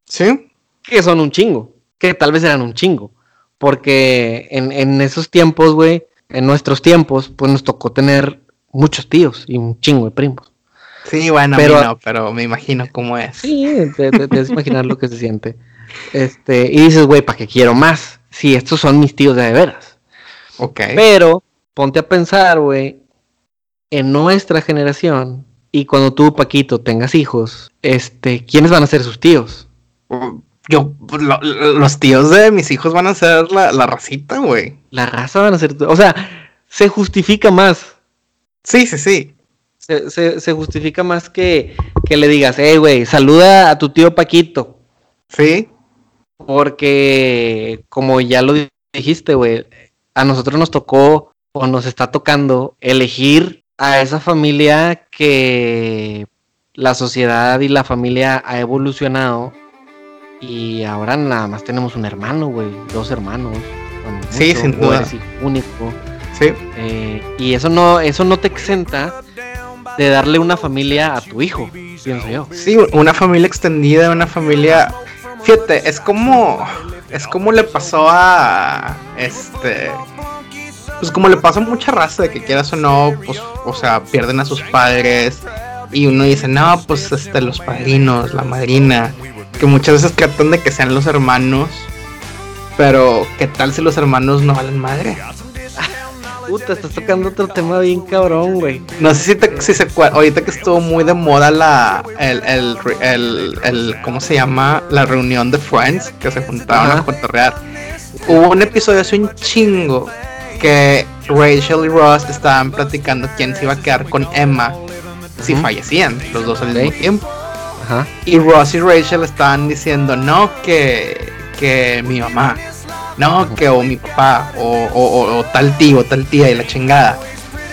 Sí. Que son un chingo que tal vez eran un chingo. Porque en, esos tiempos, güey, en nuestros tiempos, pues nos tocó tener muchos tíos y un chingo de primos. Sí, bueno, pero, no, pero me imagino cómo es. Sí, te, te, imaginar lo que se siente. Este, y dices, güey, ¿para qué quiero más? Si estos son mis tíos de, de veras. Ok. Pero ponte a pensar, güey, en nuestra generación y cuando tú, Paquito, tengas hijos, este, ¿quiénes van a ser sus tíos? yo, los tíos de mis hijos van a ser la, la racita, güey. La raza van a ser, o sea, se justifica más. Sí, sí, sí. Se, justifica más que, que le digas, hey, güey, saluda a tu tío Paquito. Sí. Porque, como ya lo dijiste, güey, a nosotros nos tocó o nos está tocando elegir a esa familia que la sociedad y la familia ha evolucionado y ahora nada más tenemos un hermano, güey, dos hermanos. sí, sin duda. único. Sí. Eh, y eso no, eso no te exenta de darle una familia a tu hijo, pienso yo. Sí, una familia extendida, una familia. Fíjate, es como. Es como le pasó a. Este. Pues como le pasa a mucha raza de que quieras o no, pues, o sea, pierden a sus padres. Y uno dice, no, pues este, los padrinos, la madrina. Que muchas veces tratan de que sean los hermanos. Pero, ¿qué tal si los hermanos no valen madre? Puta, estás tocando otro tema bien cabrón, güey. No sé si, te, si se ahorita que estuvo muy de moda la el, el, el, el ¿cómo se llama? La reunión de Friends que se juntaban a cotorrear. Hubo un episodio hace un chingo que Rachel y Ross estaban platicando quién se iba a quedar con Emma si fallecían los dos al mismo tiempo. Ajá. Y Ross y Rachel estaban diciendo, no, que, que mi mamá no, que o mi papá, o, tal tío, tal tía y la chingada.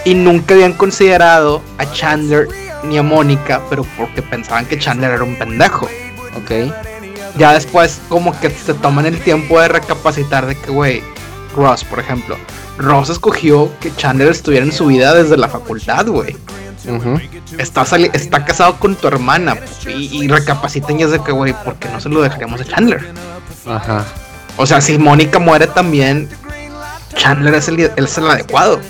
Y nunca habían considerado a Chandler ni a Mónica, pero porque pensaban que Chandler era un pendejo. Ok. Ya después, como que se toman el tiempo de recapacitar de que, güey, Ross, por ejemplo, Ross escogió que Chandler estuviera en su vida desde la facultad, güey. está, está casado con tu hermana y, y recapacitan y es de que, güey, ¿por qué no se lo dejaríamos a Chandler? Ajá. O sea, si Mónica muere también, Chandler es el, es el adecuado.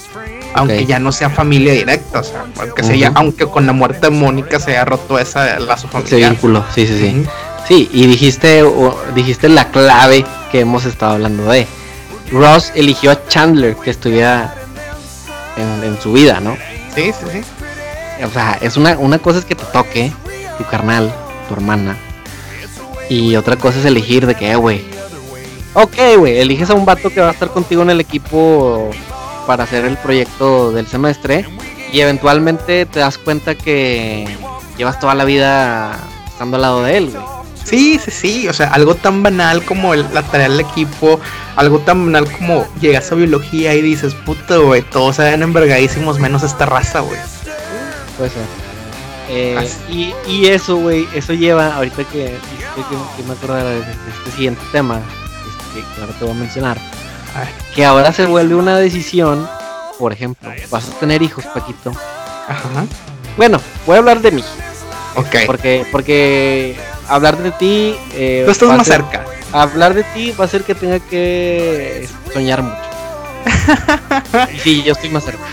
Aunque ya no sea familia directa, o sea, aunque, aunque con la muerte de Mónica se haya roto esa lazo familiar. Ese vínculo, sí, sí, sí. Sí, y dijiste, dijiste la clave que hemos estado hablando de. Ross eligió a Chandler que estuviera en, su vida, ¿no? Sí, sí, sí. O sea, es una, una cosa es que te toque tu carnal, tu hermana. Y otra cosa es elegir de que, eh, güey, Ok, güey, eliges a un vato que va a estar contigo en el equipo para hacer el proyecto del semestre y eventualmente te das cuenta que llevas toda la vida estando al lado de él, güey. Sí, sí, sí, o sea, algo tan banal como la tarea del equipo, algo tan banal como llegas a biología y dices, puta, güey, todos se ven envergadísimos menos esta raza, güey. Puede ser. Eh, y, y, eso, güey, eso lleva, ahorita que, que, me acuerdo de este siguiente tema, que, ahora te voy a mencionar, que ahora se vuelve una decisión, por ejemplo, vas a tener hijos, Paquito. Ajá. Bueno, voy a hablar de mí. Ok. Porque, porque hablar de ti... Eh, tú estás más cerca. Hablar de ti va a ser que tenga que soñar mucho. sí, yo estoy más cerca.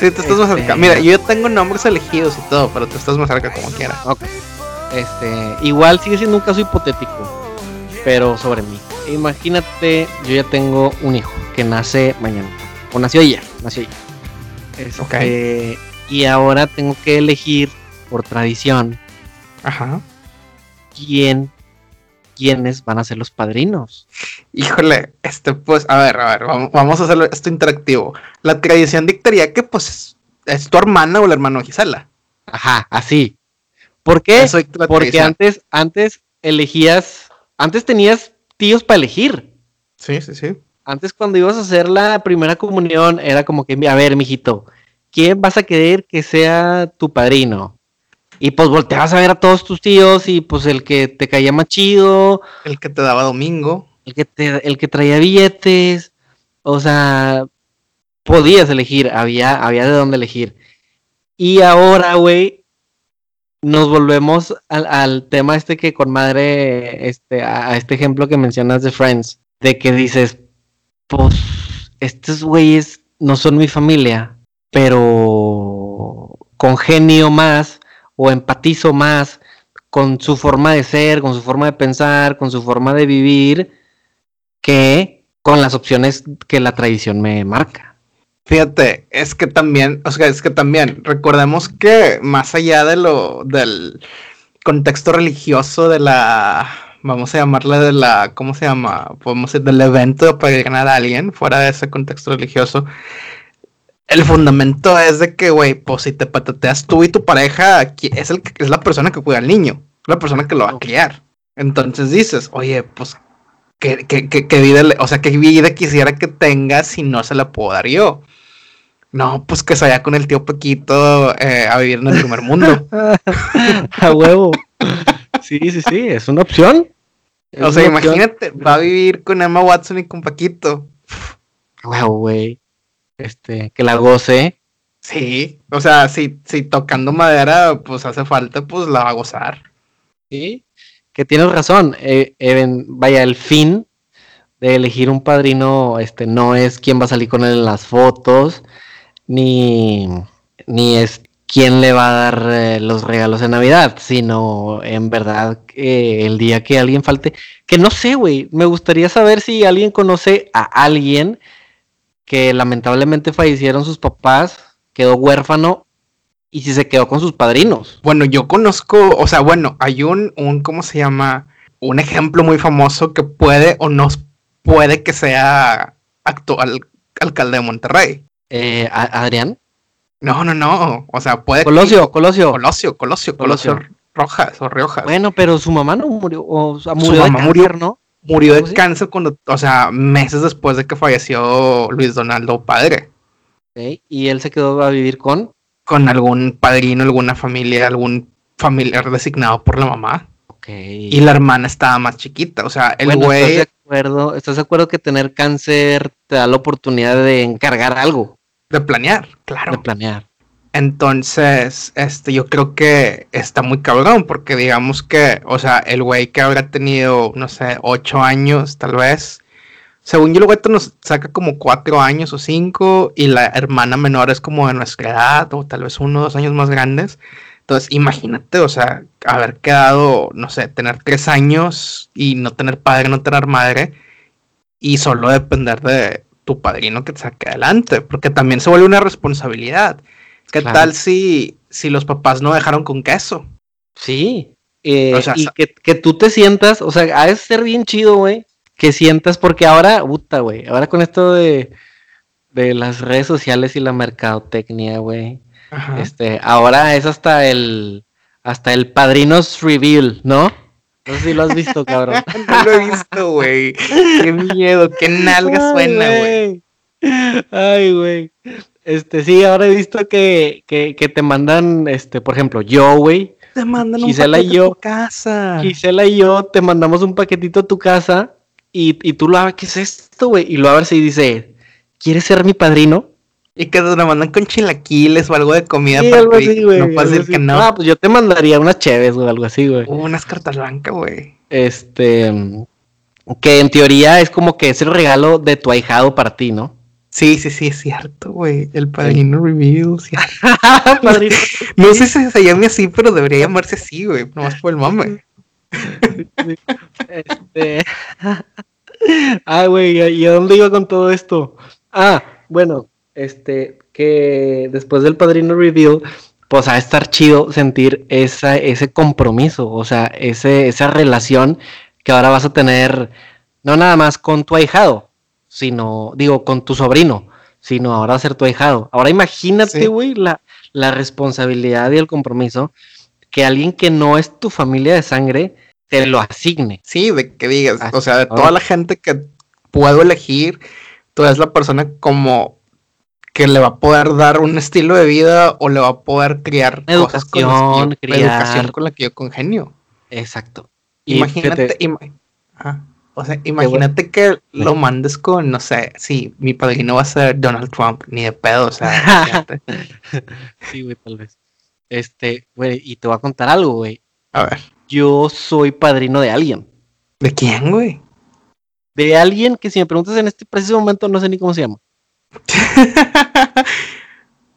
Sí, tú estás más cerca. Este, Mira, yo tengo nombres elegidos y todo, pero tú estás más cerca como quieras. Ok. Este, igual sigue siendo un caso hipotético, pero sobre mí imagínate, yo ya tengo un hijo que nace mañana. O nació ayer, nació ayer. Este, y ahora tengo que elegir por tradición. Ajá. ¿Quién, quiénes van a ser los padrinos? Híjole, este, pues, a ver, a ver, vamos, a hacerlo esto interactivo. La tradición dictaría que, pues, es tu hermana o el hermano de Gisela. Ajá, así. ¿Por qué? Porque antes, antes elegías, antes tenías tíos para elegir. Sí, sí, sí. Antes cuando ibas a hacer la primera comunión era como que, a ver, mijito, ¿quién vas a querer que sea tu padrino? Y pues volteabas a ver a todos tus tíos y pues el que te caía más chido. El que te daba domingo. El que, te, el que traía billetes. O sea, podías elegir, había, había de dónde elegir. Y ahora, güey, nos volvemos al, tema este que con madre, este, a, este ejemplo que mencionas de Friends, de que dices, pues, estos güeyes no son mi familia, pero congenio más o empatizo más con su forma de ser, con su forma de pensar, con su forma de vivir, que con las opciones que la tradición me marca. Fíjate, es que también, o sea, es que también, recordemos que más allá de lo, del contexto religioso de la, vamos a llamarle de la, ¿cómo se llama? Podemos decir, del evento para ganar a alguien, fuera de ese contexto religioso, el fundamento es de que, güey, pues si te patateas tú y tu pareja, es, el, es la persona que cuida al niño, la persona que lo va a criar. Entonces dices, oye, pues, ¿qué, qué, vida, o sea, qué vida quisiera que tenga si no se la puedo dar yo? No, pues que se vaya con el tío Pequito eh, a vivir en el primer mundo. a huevo. Sí, sí, sí, es una opción. o sea, imagínate, va a vivir con Emma Watson y con Paquito. A huevo, güey este, que la goce. Sí, o sea, si, si tocando madera, pues hace falta, pues la va a gozar. Sí, que tienes razón. Eh, vaya, el fin de elegir un padrino, este, no es quién va a salir con él en las fotos, ni, ni es quién le va a dar eh, los regalos de Navidad, sino en verdad el día que alguien falte, que no sé, güey, me gustaría saber si alguien conoce a alguien que lamentablemente fallecieron sus papás, quedó huérfano y si se quedó con sus padrinos. Bueno, yo conozco, o sea, bueno, hay un, un, ¿cómo se llama? Un ejemplo muy famoso que puede o no puede que sea actual alcalde de Monterrey. Eh, ¿Adrián? No, no, no. O sea, puede. Colosio, Colosio. Colosio, Colosio, Colosio, Rojas o Riojas. Bueno, pero su mamá no murió, o sea, murió su mamá murió, ¿no? Murió de cáncer cuando, o sea, meses después de que falleció Luis Donaldo padre. Y él se quedó a vivir con. Con algún padrino, alguna familia, algún familiar designado por la mamá. Okay. Y la hermana estaba más chiquita. O sea, el güey. ¿estás de, acuerdo, ¿Estás de acuerdo que tener cáncer te da la oportunidad de encargar algo? De planear, claro. De planear. Entonces, este, yo creo que está muy cabrón, porque digamos que, o sea, el güey que habrá tenido, no sé, ocho años, tal vez. Según yo, el güey nos saca como cuatro años o cinco, y la hermana menor es como de nuestra edad, o tal vez uno o dos años más grandes. Entonces, imagínate, o sea, haber quedado, no sé, tener tres años y no tener padre, no tener madre, y solo depender de tu padrino que te saque adelante, porque también se vuelve una responsabilidad. ¿Qué tal si, si los papás no dejaron con queso? Sí. Eh, y que, tú te sientas, o sea, ha de ser bien chido, güey, que sientas, porque ahora, puta, güey, ahora con esto de, de las redes sociales y la mercadotecnia, güey, este, ahora es hasta el, hasta el padrinos reveal, ¿no? No sé si lo has visto, cabrón. no lo he visto, güey. Qué miedo, qué nalga suena, güey. Ay, güey. Este, sí, ahora he visto que, que, que te mandan, este, por ejemplo, yo, güey. Te mandan un paquetito y yo, a tu casa. Gisela y yo te mandamos un paquetito a tu casa y, y tú lo abres, ¿qué es esto, güey? Y lo abres y dice, ¿quieres ser mi padrino? Y que te lo mandan con chilaquiles o algo de comida para algo así, güey, No decir que no. Ah, pues yo te mandaría unas cheves o algo así, güey. unas cartas blancas, güey. Este, que en teoría es como que es el regalo de tu ahijado para ti, ¿no? Sí, sí, sí, es cierto, güey. El padrino review, sí. no sé si se llame así, pero debería llamarse así, güey. Nomás por el mame. este. ah, güey, ¿y a dónde iba con todo esto? Ah, bueno, este, que después del padrino review, pues va a estar chido sentir esa, ese compromiso, o sea, ese, esa relación que ahora vas a tener, no nada más con tu ahijado, sino, digo, con tu sobrino, sino ahora ser tu ahijado. Ahora imagínate, güey, la, la responsabilidad y el compromiso que alguien que no es tu familia de sangre te lo asigne. Sí, de que digas, o sea, de toda la gente que puedo elegir, tú eres la persona como que le va a poder dar un estilo de vida o le va a poder criar educación, con la educación con la que yo congenio. Exacto. Imagínate, o sea, imagínate que lo mandes con, no sé, sí, mi padrino va a ser Donald Trump, ni de pedo, o sea. sí, güey, tal vez. Este, güey, y te voy a contar algo, güey. A ver. Yo soy padrino de alguien. ¿De quién, güey? De alguien que si me preguntas en este preciso momento no sé ni cómo se llama.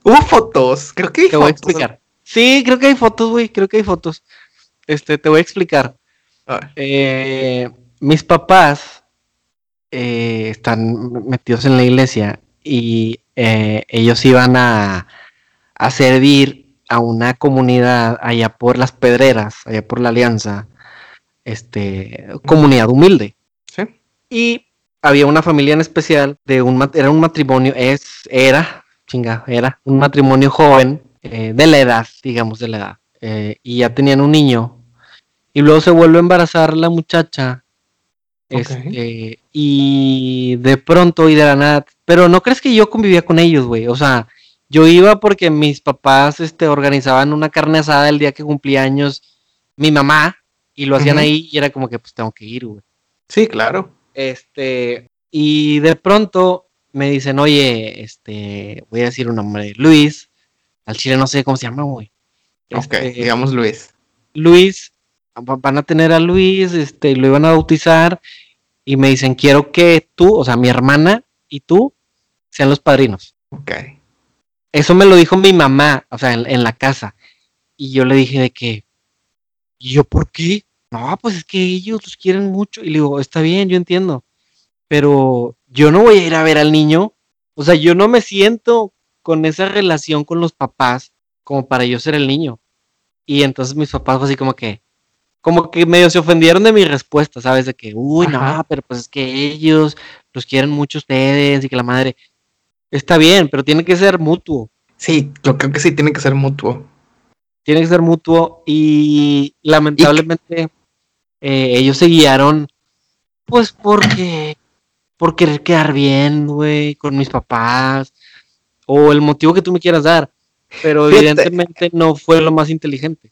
Hubo fotos, creo que hay Te voy a explicar. Sí, creo que hay fotos, güey, creo que hay fotos. Este, te voy a explicar. A. Eh, mis papás eh, están metidos en la iglesia y eh, ellos iban a, servir a una comunidad allá por las pedreras, allá por la alianza, este, comunidad humilde. Y había una familia en especial de un era un matrimonio, es, era, chinga, era un matrimonio joven, eh, de la edad, digamos, de la edad. Eh, y ya tenían un niño. Y luego se vuelve a embarazar la muchacha. Este, y de pronto y de la nada. Pero no crees que yo convivía con ellos, güey. O sea, yo iba porque mis papás este, organizaban una carne asada el día que cumplía años mi mamá. Y lo hacían ahí y era como que pues tengo que ir, güey. Sí, claro. Este, y de pronto me dicen, oye, este, voy a decir un nombre, Luis, al chile no sé cómo se llama, güey. ok, este, digamos Luis. Luis, van a tener a Luis, este, lo iban a bautizar y me dicen, quiero que tú, o sea, mi hermana y tú sean los padrinos. Ok. Eso me lo dijo mi mamá, o sea, en, la casa. Y yo le dije de que, ¿y yo por qué? No, pues es que ellos los quieren mucho. Y le digo, está bien, yo entiendo. Pero yo no voy a ir a ver al niño. O sea, yo no me siento con esa relación con los papás como para yo ser el niño. Y entonces mis papás fue así como que, como que medio se ofendieron de mi respuesta, ¿sabes? De que, uy, no, pero pues es que ellos los quieren mucho ustedes y que la madre, está bien, pero tiene que ser mutuo. Sí, yo creo que sí tiene que ser mutuo. Tiene que ser mutuo y lamentablemente eh, ellos se guiaron, pues porque por querer quedar bien, güey, con mis papás, o el motivo que tú me quieras dar, pero evidentemente no fue lo más inteligente.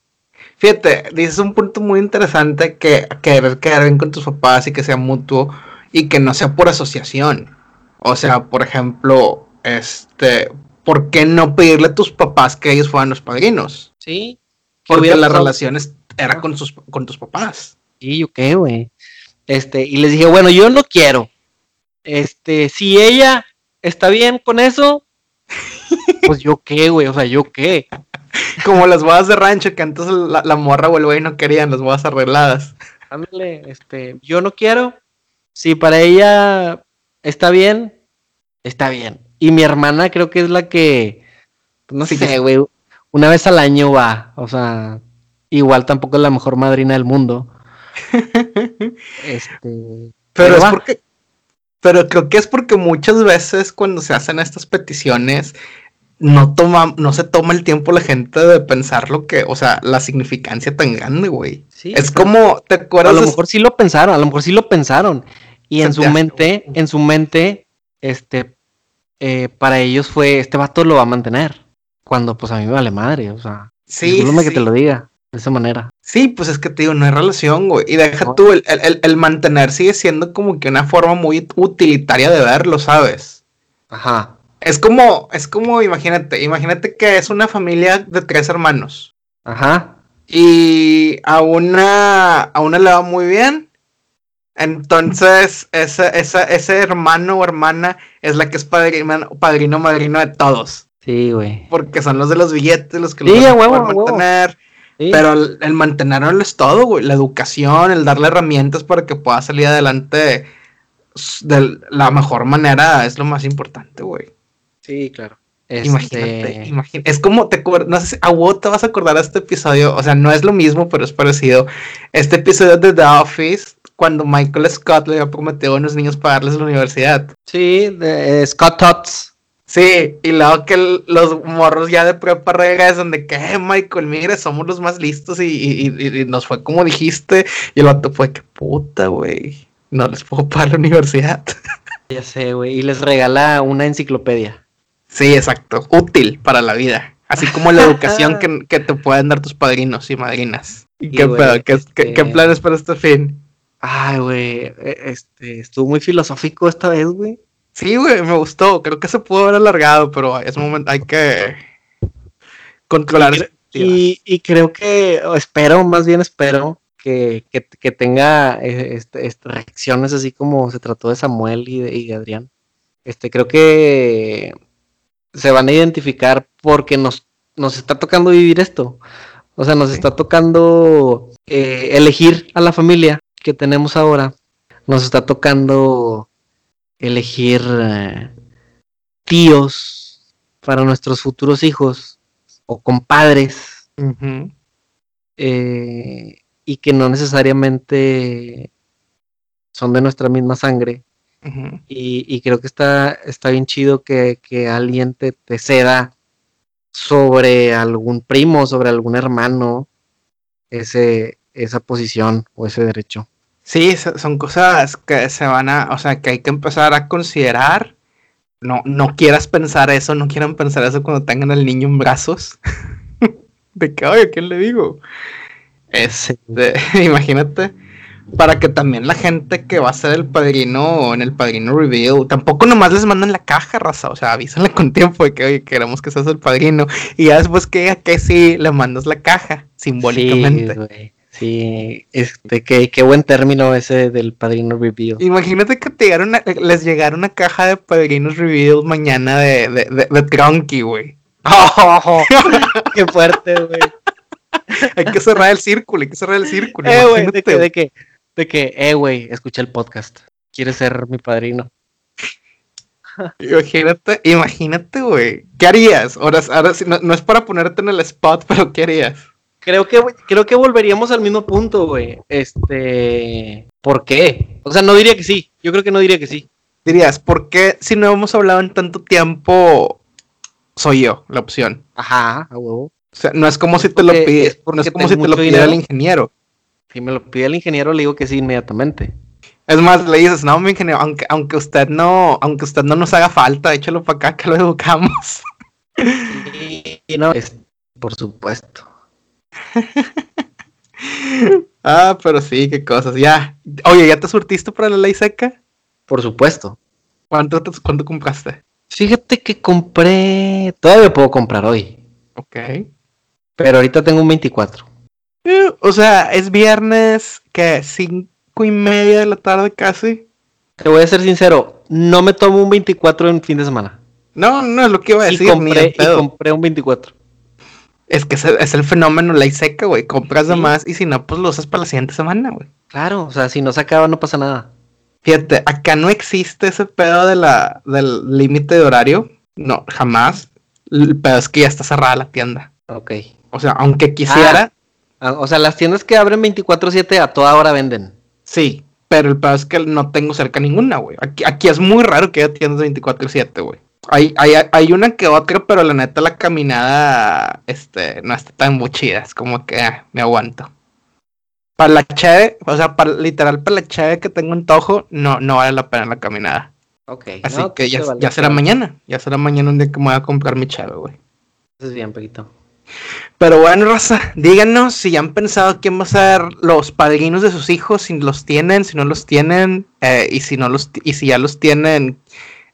Fíjate, dices un punto muy interesante que querer quedar bien con tus papás y que sea mutuo y que no sea por asociación. O sea, por ejemplo, este, ¿por qué no pedirle a tus papás que ellos fueran los padrinos? Sí. Porque las relaciones era con, sus, con tus papás. Y yo qué, güey. Este, y les dije, bueno, yo no quiero, este, si ella está bien con eso, pues yo qué, güey, o sea, yo qué. Como las bodas de rancho que antes la, morra o el güey no querían las bodas arregladas. Ándale, este, yo no quiero. Si para ella está bien, está bien. Y mi hermana creo que es la que, pues, no sé, güey, una vez al año va, o sea, igual tampoco es la mejor madrina del mundo. este, pero, es porque pero creo que es porque muchas veces cuando se hacen estas peticiones, no toma, no se toma el tiempo la gente de pensar lo que, o sea, la significancia tan grande, güey. Sí, es como, ¿te acuerdas? A lo mejor sí lo pensaron, a lo mejor sí lo pensaron. Y en su mente, en su mente, este, eh, para ellos fue, este vato lo va a mantener. Cuando pues a mí me vale madre, o sea. Sí. sí. que te lo diga de esa manera. Sí, pues es que te digo, no hay relación, güey. Y deja tú, el, mantener sigue siendo como que una forma muy utilitaria de verlo, ¿sabes? Ajá. Es como, es como, imagínate, imagínate que es una familia de tres hermanos. Ajá. Y a una, a una le va muy bien. Entonces, ese, ese hermano o hermana es la que es padrino, padrino madrino de todos. Sí, güey. Porque son los de los billetes, los que sí, los van a mantener. Pero el, mantenerlo es todo, güey. La educación, el darle herramientas para que pueda salir adelante de la mejor manera es lo más importante, güey. Sí, claro. Imagínate, este Es como te no sé si a vos te vas a acordar de este episodio, o sea, no es lo mismo, pero es parecido. Este episodio de The Office, cuando Michael Scott le había prometido a unos niños pagarles la universidad. Sí, de Scott Tots. Sí, y luego que los morros ya de prepa regresan de que, eh, Michael, mire, somos los más listos y, nos fue como dijiste. Y el vato fue que puta, güey. No les puedo pagar la universidad. Ya sé, güey. Y les regala una enciclopedia. Sí, exacto. Útil para la vida. Así como la educación que, te pueden dar tus padrinos y madrinas. ¿Y qué, ¿Qué, este ¿Qué, planes para este fin? Ay, güey. E, este, estuvo muy filosófico esta vez, güey. Sí, güey, me gustó. Creo que se pudo haber alargado, pero es un momento, hay que controlar. Y, y, creo que, espero, más bien espero, que, que, tenga eh, este, reacciones así como se trató de Samuel y de, Adrián. Este, creo que se van a identificar porque nos, nos está tocando vivir esto. O sea, nos está tocando eh, elegir a la familia que tenemos ahora. Nos está tocando elegir eh, tíos para nuestros futuros hijos o compadres. Eh, y que no necesariamente son de nuestra misma sangre. Y, creo que está, está bien chido que, alguien te, te ceda sobre algún primo, sobre algún hermano, ese, esa posición o ese derecho. Sí, son cosas que se van a, o sea, que hay que empezar a considerar. No, no quieras pensar eso, no quieran pensar eso cuando tengan al niño en brazos. de que, oye, ¿qué le digo? Este, imagínate para que también la gente que va a ser el padrino en el padrino reveal, tampoco nomás les mandan la caja, raza, o sea, avísenle con tiempo de que, oye, queremos que seas el padrino, y ya después que que sí, le mandas la caja, simbólicamente. Sí, este, qué, qué buen término ese del padrino reveal. Imagínate que te les llegara una caja de padrinos reveal mañana de, de, de, Trunky, güey. ¡Qué fuerte, güey! hay que cerrar el círculo, hay que cerrar el círculo. Eh, güey, de, de que de que, eh, güey, escuché el podcast. ¿Quieres ser mi padrino? Imagínate, imagínate, güey. ¿Qué harías? Ahora, ahora no, es para ponerte en el spot, pero ¿qué harías? Creo que, creo que volveríamos al mismo punto, güey. Este. ¿Por qué? O sea, no diría que sí. Yo creo que no diría que sí. Dirías, ¿por qué si no hemos hablado en tanto tiempo, soy yo la opción? Ajá, a huevo. O sea, no es como si te lo pides, no es como si te lo pidiera el ingeniero. Si me lo pide el ingeniero, le digo que sí inmediatamente. Es más, le dices, no, mi ingeniero, aunque, aunque usted no, aunque usted no nos haga falta, échalo para acá que lo educamos. Y no, es, por supuesto. ah, pero sí, qué cosas. Ya. Oye, ¿ya te surtiste para la ley seca? Por supuesto. ¿Cuánto, cuánto compraste? Fíjate que compré. Todavía puedo comprar hoy. Ok. Pero ahorita tengo un 24. Eh, o sea, es viernes, que cinco y media de la tarde casi. Te voy a ser sincero, no me tomo un 24 en fin de semana. No, no es lo que iba a decir. Y compré, y compré un 24. Es que es el, fenómeno ley seca, güey. Compras de más y si no, pues lo usas para la siguiente semana, güey. Claro, o sea, si no se acaba, no pasa nada. Fíjate, acá no existe ese pedo de la, del límite de horario. No, jamás. El pedo es que ya está cerrada la tienda. Ok. O sea, aunque quisiera, Ah, o sea, las tiendas que abren 24-7 a toda hora venden. Sí, pero el peor es que no tengo cerca ninguna, güey. Aquí, aquí es muy raro que haya tiendas 24-7, güey. Hay, hay, hay, una que otra, pero la neta la caminada este, no está tan chida. Es como que ah, me aguanto. Para la chave, o sea, para, literal para la chave que tengo en Tojo, no, no vale la pena la caminada. Ok. Así que pues ya, ya será mañana. Ya será mañana un día que me voy a comprar mi chave, güey. Eso es bien, Pequito. Pero bueno, Rosa, díganos si ya han pensado quién va a ser los padrinos de sus hijos, si los tienen, si no los tienen, eh, y si no los y si ya los tienen,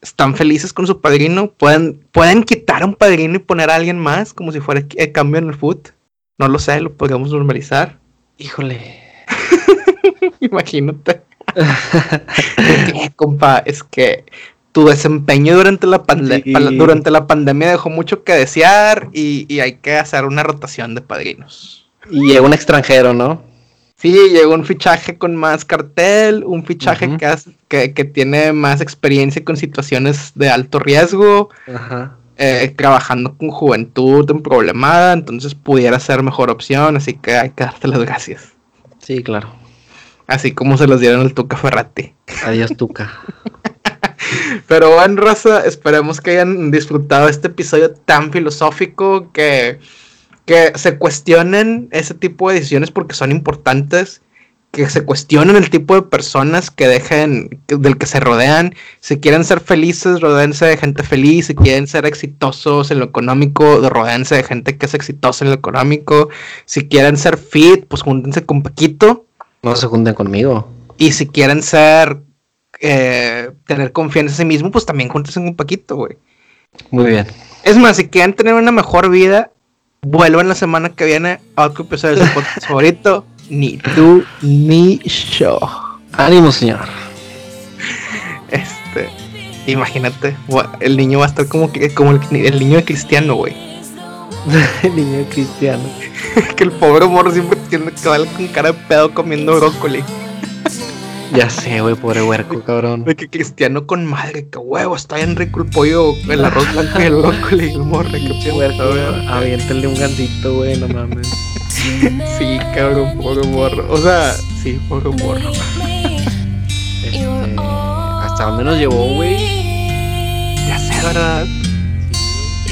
están felices con su padrino, pueden, pueden quitar a un padrino y poner a alguien más, como si fuera el cambio en el foot. No lo sé, lo podríamos normalizar. Híjole. Imagínate. compa, es que tu desempeño durante la, durante la pandemia dejó mucho que desear y, hay que hacer una rotación de padrinos. Y llegó un extranjero, ¿no? Sí, llegó un fichaje con más cartel, un fichaje que, que, tiene más experiencia con situaciones de alto riesgo, eh, trabajando con juventud en problemada, entonces pudiera ser mejor opción, así que hay que darte las gracias. Sí, claro. Así como se los dieron al Tuca Ferrati. Adiós, Tuca. Pero bueno, Raza, esperemos que hayan disfrutado este episodio tan filosófico que, que se cuestionen ese tipo de decisiones porque son importantes, que se cuestionen el tipo de personas que dejen, del que se rodean. Si quieren ser felices, rodeense de gente feliz. Si quieren ser exitosos en lo económico, rodeense de gente que es exitosa en lo económico. Si quieren ser fit, pues júntense con Paquito. No se junten conmigo. Y si quieren ser eh, tener confianza en sí mismo, pues también juntas en un paquito, güey. Muy bien. Es más, si quieren tener una mejor vida, vuelvan la semana que viene a otro episodio de su podcast favorito. Ni tú ni yo. Ánimo, señor. Este, imagínate, el niño va a estar como que como el, niño de cristiano, güey. el niño de cristiano. que el pobre morro siempre tiene que con cara de pedo comiendo brócoli. Ya sé, güey, pobre huerco, cabrón. De que cristiano con madre, que huevo, está bien rico el pollo, el arroz blanco y el loco y el morre, que pinche huerco, güey. Aviéntale un gancito, güey, no mames. sí, cabrón, pobre morro. O sea, sí, pobre morro. Este, ¿Hasta dónde nos llevó, güey? Ya sé, ¿verdad?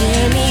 give me